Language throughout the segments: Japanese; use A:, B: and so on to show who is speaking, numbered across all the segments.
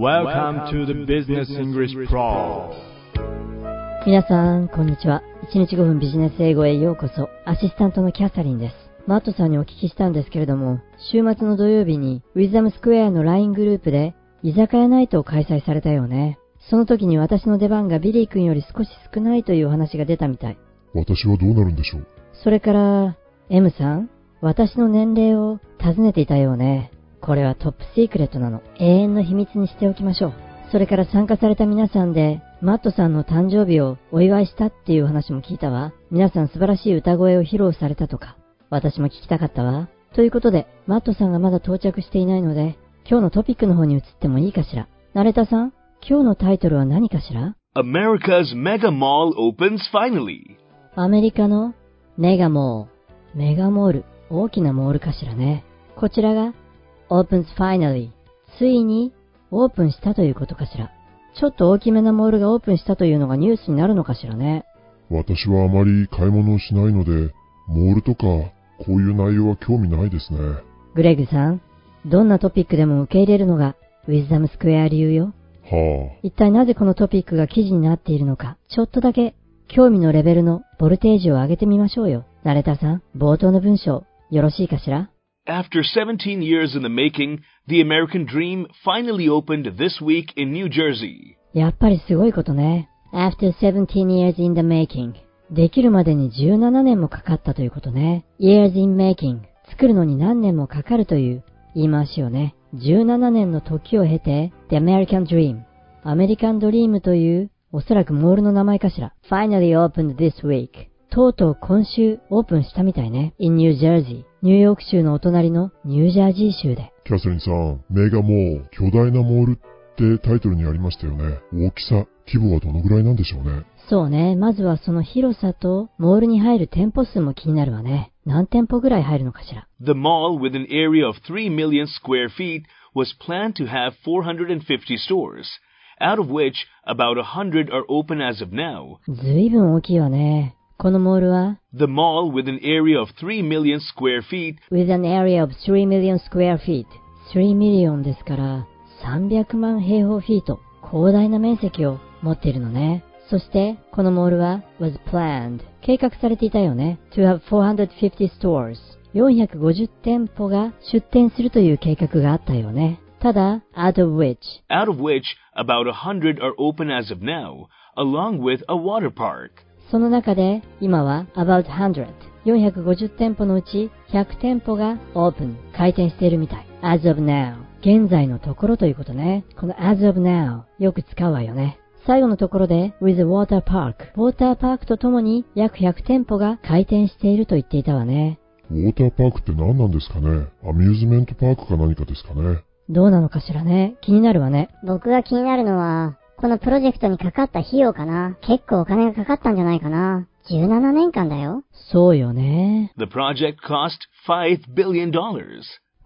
A: Welcome to the Business English Pro
B: 皆さん、こんにちは。1日5分ビジネス英語へようこそ。アシスタントのキャサリンです。マットさんにお聞きしたんですけれども、週末の土曜日にウィズダムスクエアの LINE グループで居酒屋ナイトを開催されたよね。その時に私の出番がビリー君より少し少ないというお話が出たみたい。
C: 私はどうなるんでしょう？
B: それから、M さん、私の年齢を尋ねていたようね。これはトップシークレットなの。永遠の秘密にしておきましょう。それから参加された皆さんで、マットさんの誕生日をお祝いしたっていう話も聞いたわ。皆さん素晴らしい歌声を披露されたとか。私も聞きたかったわ。ということで、マットさんがまだ到着していないので、今日のトピックの方に移ってもいいかしら。ナレタさん、今日のタイトルは何かしら
D: ？America's mega mall opens finally.
B: アメリカのメガモール。メガモール。大きなモールかしらね。こちらが opens finally。ついにオープンしたということかしら。ちょっと大きめなモールがオープンしたというのがニュースになるのかしらね。
C: 私はあまり買い物をしないので、モールとか、こういう内容は興味ないですね。
B: グレッグさん、どんなトピックでも受け入れるのがウィズダムスクエア流よ。
C: は
B: 一体なぜこのトピックが記事になっているのか、ちょっとだけ興味のレベルのボルテージを上げてみましょうよ。ナレタさん、冒頭の文章、よろしいかしら？
D: After 17 years in the making, the American dream finally opened this week in New Jersey.
B: やっぱりすごいことね。After 17 years in the making. できるまでに17年もかかったということね。years in making. 作るのに何年もかかるという言い回しをね。17年の時を経て、The American Dream。アメリカンドリームという、おそらくモールの名前かしら。finally opened this week. とうとう今週オープンしたみたいね。in New Jersey。ニューヨーク州のお隣のニュージャージー州で。
C: あ。キャサリンさん、メガモール、巨大なモールってタイトルにありましたよね。大きさ、規模はどのぐらいなんでしょうね。
B: そうね。まずはその広さと、モールに入る店舗数も気になるわね。何店舗ぐらい入るのかしら。
D: The mall, with an area of 3 million square feet, was planned to have 450 stores, out of which about 100 are open as of now.
B: ずいぶん大きいわね。このモールは、
D: The mall, with an area of 3 million square feet,
B: with an area of 3 million square feet。3 million ですから、300万平方フィート。広大な面積を持っているのね。そして、このモールは was planned。計画されていたよね。to have 450 stores。450店舗が出店するという計画があったよね。ただ、out of which
D: out of which about 100 are open as of now, along with a water park.
B: その中で、今は about 100。450店舗のうち100店舗が open、開店しているみたい。as of now。現在のところということね。この as of now、よく使うわよね。最後のところで with a water park。ウォーターパークとともに約100店舗が開店していると言っていたわね。
C: ウォーターパークって何なんですかね？アミューズメントパークか何かですかね？
B: どうなのかしらね。気になるわね。
E: 僕が気になるのは、このプロジェクトにかかった費用かな。結構お金がかかったんじゃないかな。17年間だよ。
B: そうよね。
D: The project cost $5 billion.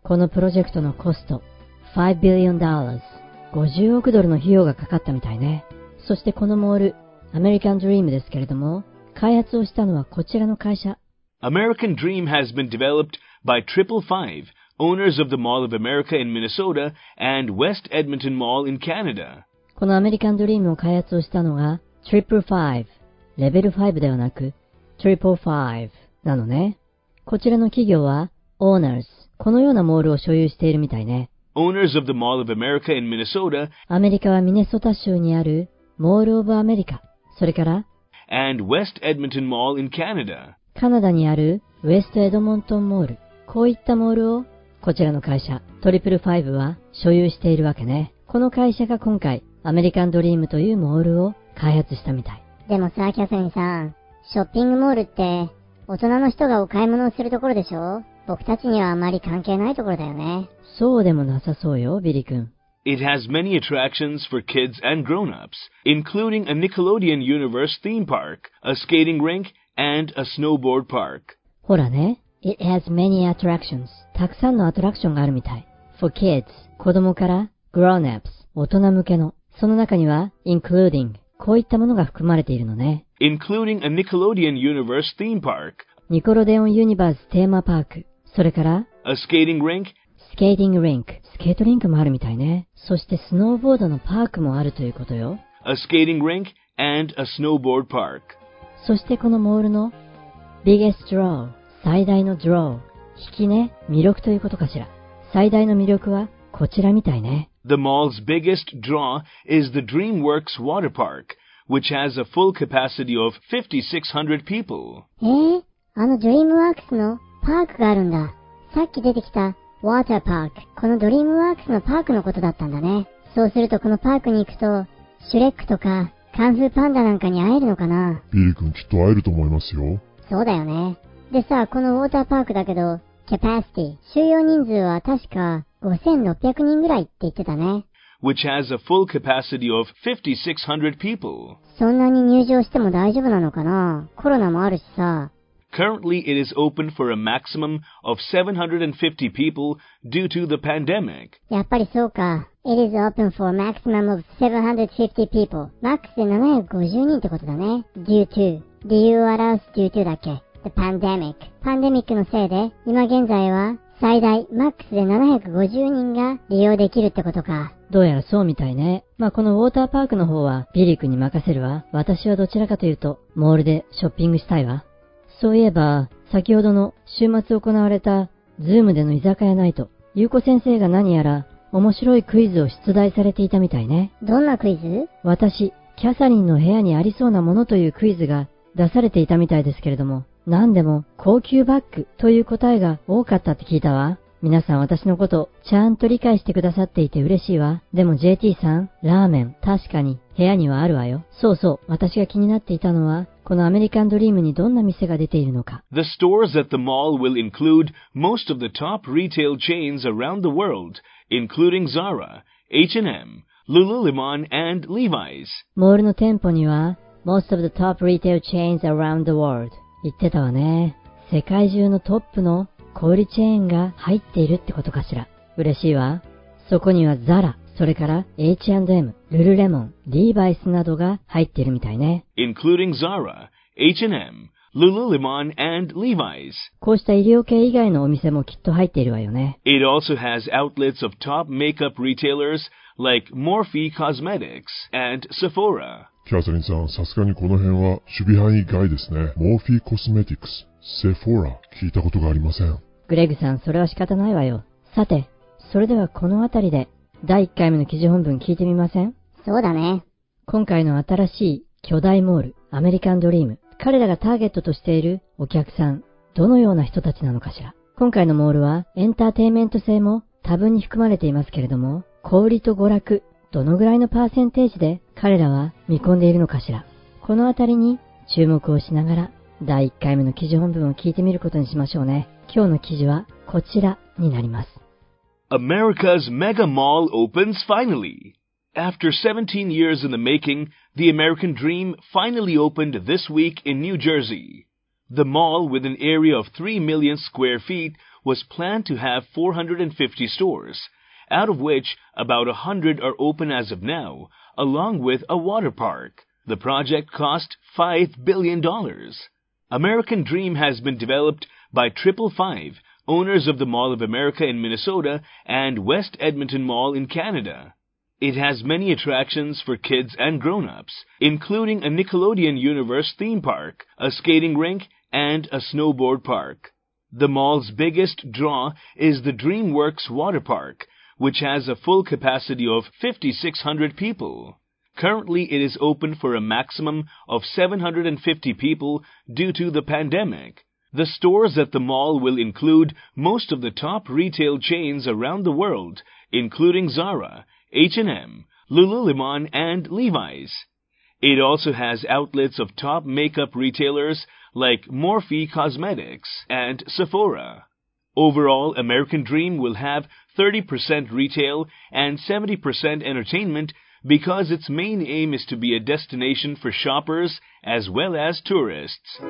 B: このプロジェクトのコスト、5 billion dollars。50億ドルの費用がかかったみたいね。そしてこのモール、アメリカンドリームですけれども、開発をしたのはこちらの会社。
D: American Dream has been developed by Triple Five, owners of the Mall of America in Minnesota and West Edmonton Mall in Canada.
B: このアメリカンドリームを開発をしたのが、Triple Five。レベル5ではなく、Triple Five なのね。こちらの企業は、Owners。このようなモールを所有しているみたいね。
D: Owners of the Mall of America in Minnesota
B: アメリカはミネソタ州にある、モール・オブ・アメリカ。それから、
D: and West Edmonton Mall in Canada.
B: カナダにあるウエストエドモントンモール。こういったモールを、こちらの会社、トリプルファイブは所有しているわけね。この会社が今回、アメリカンドリームというモールを開発したみたい。
E: でもさ、キャサリンさん、ショッピングモールって、大人の人がお買い物をするところでしょ僕たちにはあまり関係ないところだよね。
B: そうでもなさそうよ、ビリ君。
D: It has many attractions for kids and grown-ups, including a Nickelodeon Universe theme park, a skating rink, and a snowboard park.
B: ほらね、It has many attractions. たくさんのアトラクションがあるみたい。For kids, 子供から grown-ups, 大人向けの。その中には including, こういったものが含まれているのね。
D: including a Nickelodeon Universe theme park,
B: ニコロデオンユニバーステーマパーク。それから、
D: a skating rink,
B: skating rink。スケートリンクもあるみたいね。そしてスノーボードのパークもあるということよ。
D: a skating rink, and a snowboard park.
B: そしてこのモールの biggest draw、最大の draw、引きね、魅力ということかしら。最大の魅力はこちらみたいね。
D: The mall's biggest draw is the DreamWorks water park, which has a full capacity of 5,600 people.
E: えー、あのドリームワークスのパークがあるんだ。さっき出てきた water park。このドリームワークスのパークのことだったんだね。そうするとこのパークに行くと、シュレックとかカンフーパンダなんかに会えるのかな
C: ビリー君きっと会えると思いますよ。
E: そうだよね。でさ、このウォーターパークだけど、キャパシティ、収容人数は確か5600人ぐらいって言ってたね。
D: which has a full capacity of 5,600 people.
E: そんなに入場しても大丈夫なのかなコロナもあるしさ。
D: Currently, it is open for a maximum of 750 people due to the pandemic.
E: やっぱりそうか。It is open for a maximum of 750 people. マックスで750人ってことだね。due to. 理由を表す due to だっけ ?the pandemic. パンデミックのせいで、今現在は最大マックスで750人が利用できるってことか。
B: どうやらそうみたいね。まあこのウォーターパークの方はビリー君に任せるわ。私はどちらかというと、モールでショッピングしたいわ。そういえば、先ほどの週末行われた、ズームでの居酒屋ナイト、ゆうこ先生が何やら面白いクイズを出題されていたみたいね。
E: どんなクイズ？
B: 私、キャサリンの部屋にありそうなものというクイズが出されていたみたいですけれども、何でも高級バッグという答えが多かったって聞いたわ。皆さん私のことちゃんと理解してくださっていて嬉しいわ。でも JT さん、ラーメン確かに部屋にはあるわよ。そうそう、私が気になっていたのは、このアメリカンドリームにどんな店が出ているのか。
D: The stores at the mall will include most of the top retail chains around the world, including Zara, H&M, Lululemon, and Levi's.
B: モールの店舗には、most of the top retail chains around the world 言ってたわね。世界中のトップの小売チェーンが入っているってことかしら。嬉しいわ。そこにはザラ、それから H&M、ルルレモン、リーバイスなどが入っているみたいね。
D: including Zara, H&M, Lululemon, and Levi's.
B: こうした医療系以外のお店もきっと入っているわよね。
D: It also has outlets of top makeup retailers like Morphe Cosmetics and Sephora.
C: キャサリンさん、さすがにこの辺は守備範囲外ですね。モーフィーコスメティクス、セフォーラ、聞いたことがありません。
B: グレッグさん、それは仕方ないわよ。さて、それではこのあたりで、第1回目の記事本文聞いてみません？
E: そうだね。
B: 今回の新しい巨大モール、アメリカンドリーム。彼らがターゲットとしているお客さん、どのような人たちなのかしら？今回のモールはエンターテインメント性も多分に含まれていますけれども、小売と娯楽、どのぐらいのパーセンテージで彼らは見込んでいるのかしら。このあたりに注目をしながら、第1回目の記事本文を聞いてみることにしましょうね。今日の記事はこちらになります。
D: America's mega mall opens finally. After 17 years in the making, the American Dream finally opened this week in New Jersey. The mall, with an area of 3 million square feet, was planned to have 450 stores, out of which about 100 are open as of now, along with a water park. The project cost $5 billion. American Dream has been developed by Triple Five, owners of the Mall of America in Minnesota and West Edmonton Mall in Canada. It has many attractions for kids and grown-ups, including a Nickelodeon Universe theme park, a skating rink, and a snowboard park. The mall's biggest draw is the DreamWorks water park, which has a full capacity of 5,600 people. Currently, it is open for a maximum of 750 people due to the pandemic. The stores at the mall will include most of the top retail chains around the world, including Zara, H&M, Lululemon, and Levi's. It also has outlets of top makeup retailers like Morphe Cosmetics and Sephora. Overall, American Dream will have 30% retail and 70% entertainment because its main aim is to be a destination for shoppers as well as tourists.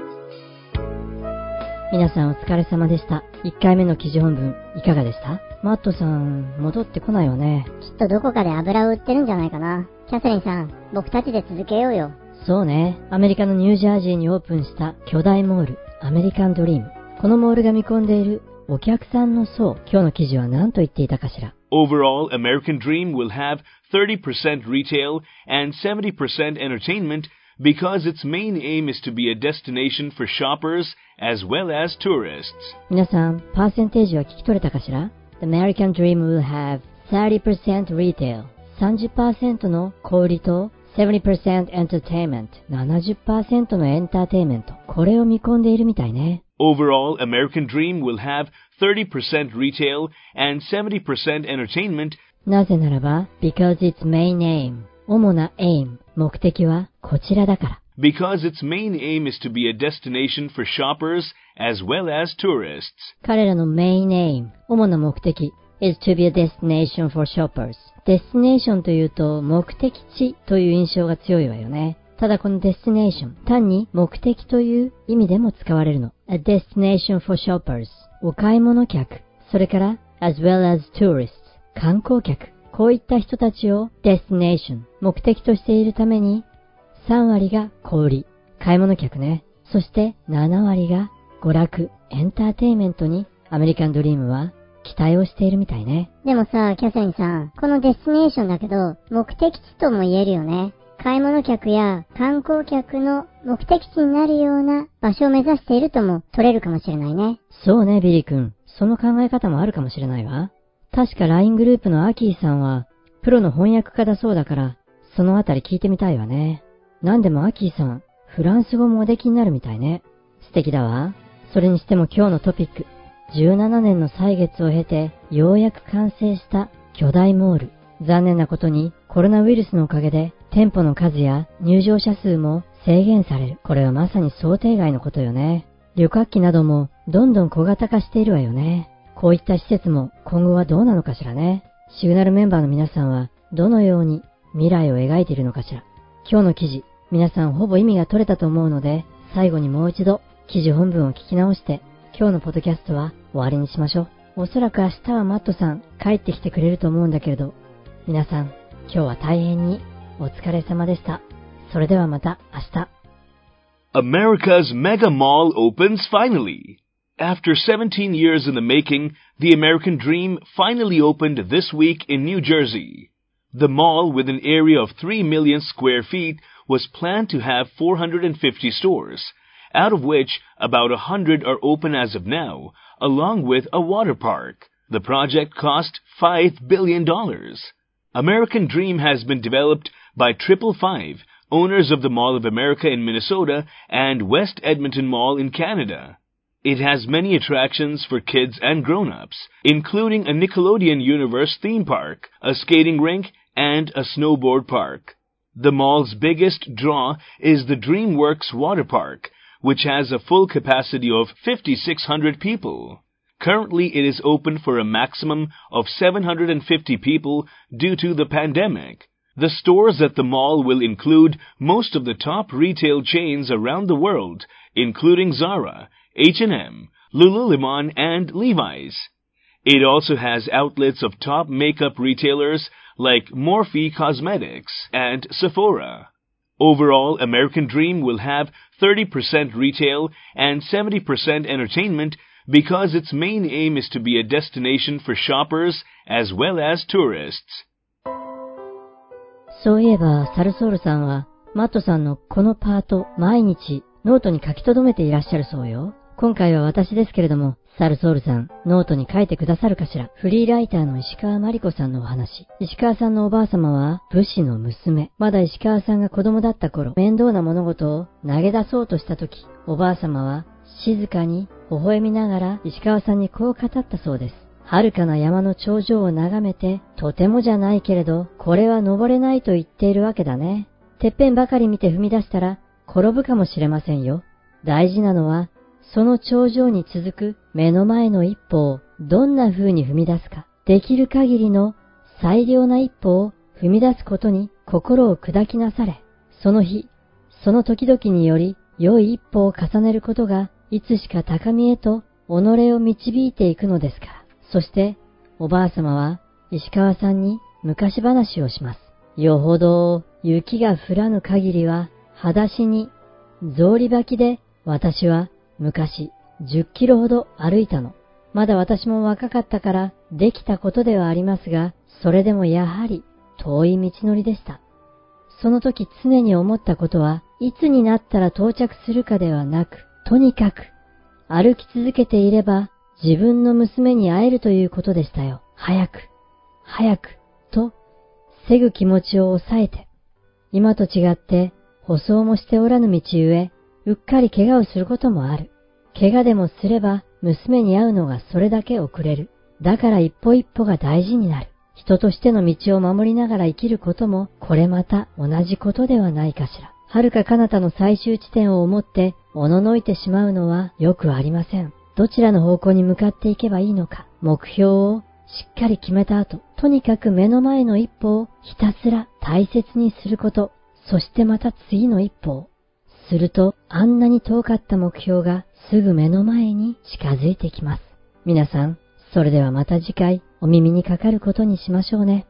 B: 皆さんお疲れ様でした。1回目の記事本文いかがでしたマットさん、戻ってこないわね。
E: きっとどこかで油を売ってるんじゃないかな。キャサリンさん、僕たちで続けようよ。
B: そうね。アメリカのニュージャージーにオープンした巨大モール、アメリカンドリーム。このモールが見込んでいる お客さんの層、今日の記事は何と言っていたかしら。
D: Overall, American Dream will have 30% retail and 70% entertainment because its main aim is to be a destination for shoppers as well as tourists.
B: 皆さん、パーセンテージは聞き取れたかしら ?The American Dream will have 30% retail 30%の小売りと70% entertainment 70%のエンターテイメントこれを見込んでいるみたいね。
D: Overall, American Dream will have 30% retail and 70% entertainment
B: なぜならば、because its main aim 主な aim 目的はこちらだから。
D: because its main aim is to be a destination for shoppers as well as tourists.
B: 彼らの main aim 主な目的 is to be a destination for shoppers デスティネーションというと目的地という印象が強いわよね。ただこのデスティネーション、単に目的という意味でも使われるの。 A destination for shoppers. お買い物客、それから as well as tourists. 観光客、こういった人たちを destination. 目的としているために3割が小売、買い物客ね。そして7割が娯楽、エンターテイメントにアメリカンドリームは期待をしているみたいね。
E: でもさ、キャサリンさん、この destination だけど、目的地とも言えるよね。買い物客や観光客の目的地になるような場所を目指しているとも取れるかもしれないね。
B: そうね、ビリー君。その考え方もあるかもしれないわ。確か LINE グループのアキーさんは、プロの翻訳家だそうだから、そのあたり聞いてみたいわね。なんでもアキーさん、フランス語もおできになるみたいね。素敵だわ。それにしても今日のトピック。17年の歳月を経て、ようやく完成した巨大モール。残念なことに、コロナウイルスのおかげで、店舗の数や入場者数も制限される。これはまさに想定外のことよね。旅客機などもどんどん小型化しているわよね。こういった施設も今後はどうなのかしらね。シグナルメンバーの皆さんはどのように未来を描いているのかしら。今日の記事、皆さんほぼ意味が取れたと思うので、最後にもう一度記事本文を聞き直して、今日のポッドキャストは終わりにしましょう。おそらく明日はマットさん帰ってきてくれると思うんだけれど、皆さん今日は大変にお疲れ様でした。それではまた明日。
D: America's mega mall opens finally. After 17 years in the making, the American Dream finally opened this week in New Jersey. The mall, with an area of 3 million square feet, was planned to have 450 stores, out of which about 100 are open as of now, along with a water park. The project cost $5 billion. American Dream has been developed by Triple Five, owners of the Mall of America in Minnesota and West Edmonton Mall in Canada. It has many attractions for kids and grown-ups, including a Nickelodeon Universe theme park, a skating rink, and a snowboard park. The mall's biggest draw is the DreamWorks Water Park, which has a full capacity of 5,600 people. Currently, it is open for a maximum of 750 people due to the pandemic. The stores at the mall will include most of the top retail chains around the world, including Zara, H&M, Lululemon, and Levi's. It also has outlets of top makeup retailers like Morphe Cosmetics and Sephora. Overall, American Dream will have 30% retail and 70% entertainment because its main aim is to be a destination for shoppers as well as tourists.
B: そういえば、サルソールさんは、マットさんのこのパート、毎日、ノートに書き留めていらっしゃるそうよ。今回は私ですけれども、サルソールさん、ノートに書いてくださるかしら。フリーライターの石川真理子さんのお話。石川さんのおばあ様は、武士の娘。まだ石川さんが子供だった頃、面倒な物事を投げ出そうとした時、おばあ様は、静かに、微笑みながら石川さんにこう語ったそうです。遥かな山の頂上を眺めて、とてもじゃないけれど、これは登れないと言っているわけだね。てっぺんばかり見て踏み出したら、転ぶかもしれませんよ。大事なのは、その頂上に続く目の前の一歩をどんな風に踏み出すか。できる限りの最良な一歩を踏み出すことに心を砕きなされ。その日、その時々により良い一歩を重ねることがいつしか高みへと己を導いていくのですから。そして、おばあ様は石川さんに昔話をします。よほど雪が降らぬ限りは、裸足に草履履きで私は昔10キロほど歩いたの。まだ私も若かったからできたことではありますが、それでもやはり遠い道のりでした。その時常に思ったことは、いつになったら到着するかではなく、とにかく歩き続けていれば自分の娘に会えるということでしたよ。早く、早く、と、せぐ気持ちを抑えて。今と違って、舗装もしておらぬ道ゆ、うっかり怪我をすることもある。怪我でもすれば、娘に会うのがそれだけ遅れる。だから一歩一歩が大事になる。人としての道を守りながら生きることも、これまた同じことではないかしら。遥か彼方の最終地点を思って、おののいてしまうのはよくありません。どちらの方向に向かっていけばいいのか、目標をしっかり決めた後、とにかく目の前の一歩をひたすら大切にすること、そしてまた次の一歩を。すると、あんなに遠かった目標がすぐ目の前に近づいてきます。皆さん、それではまた次回お耳にかかることにしましょうね。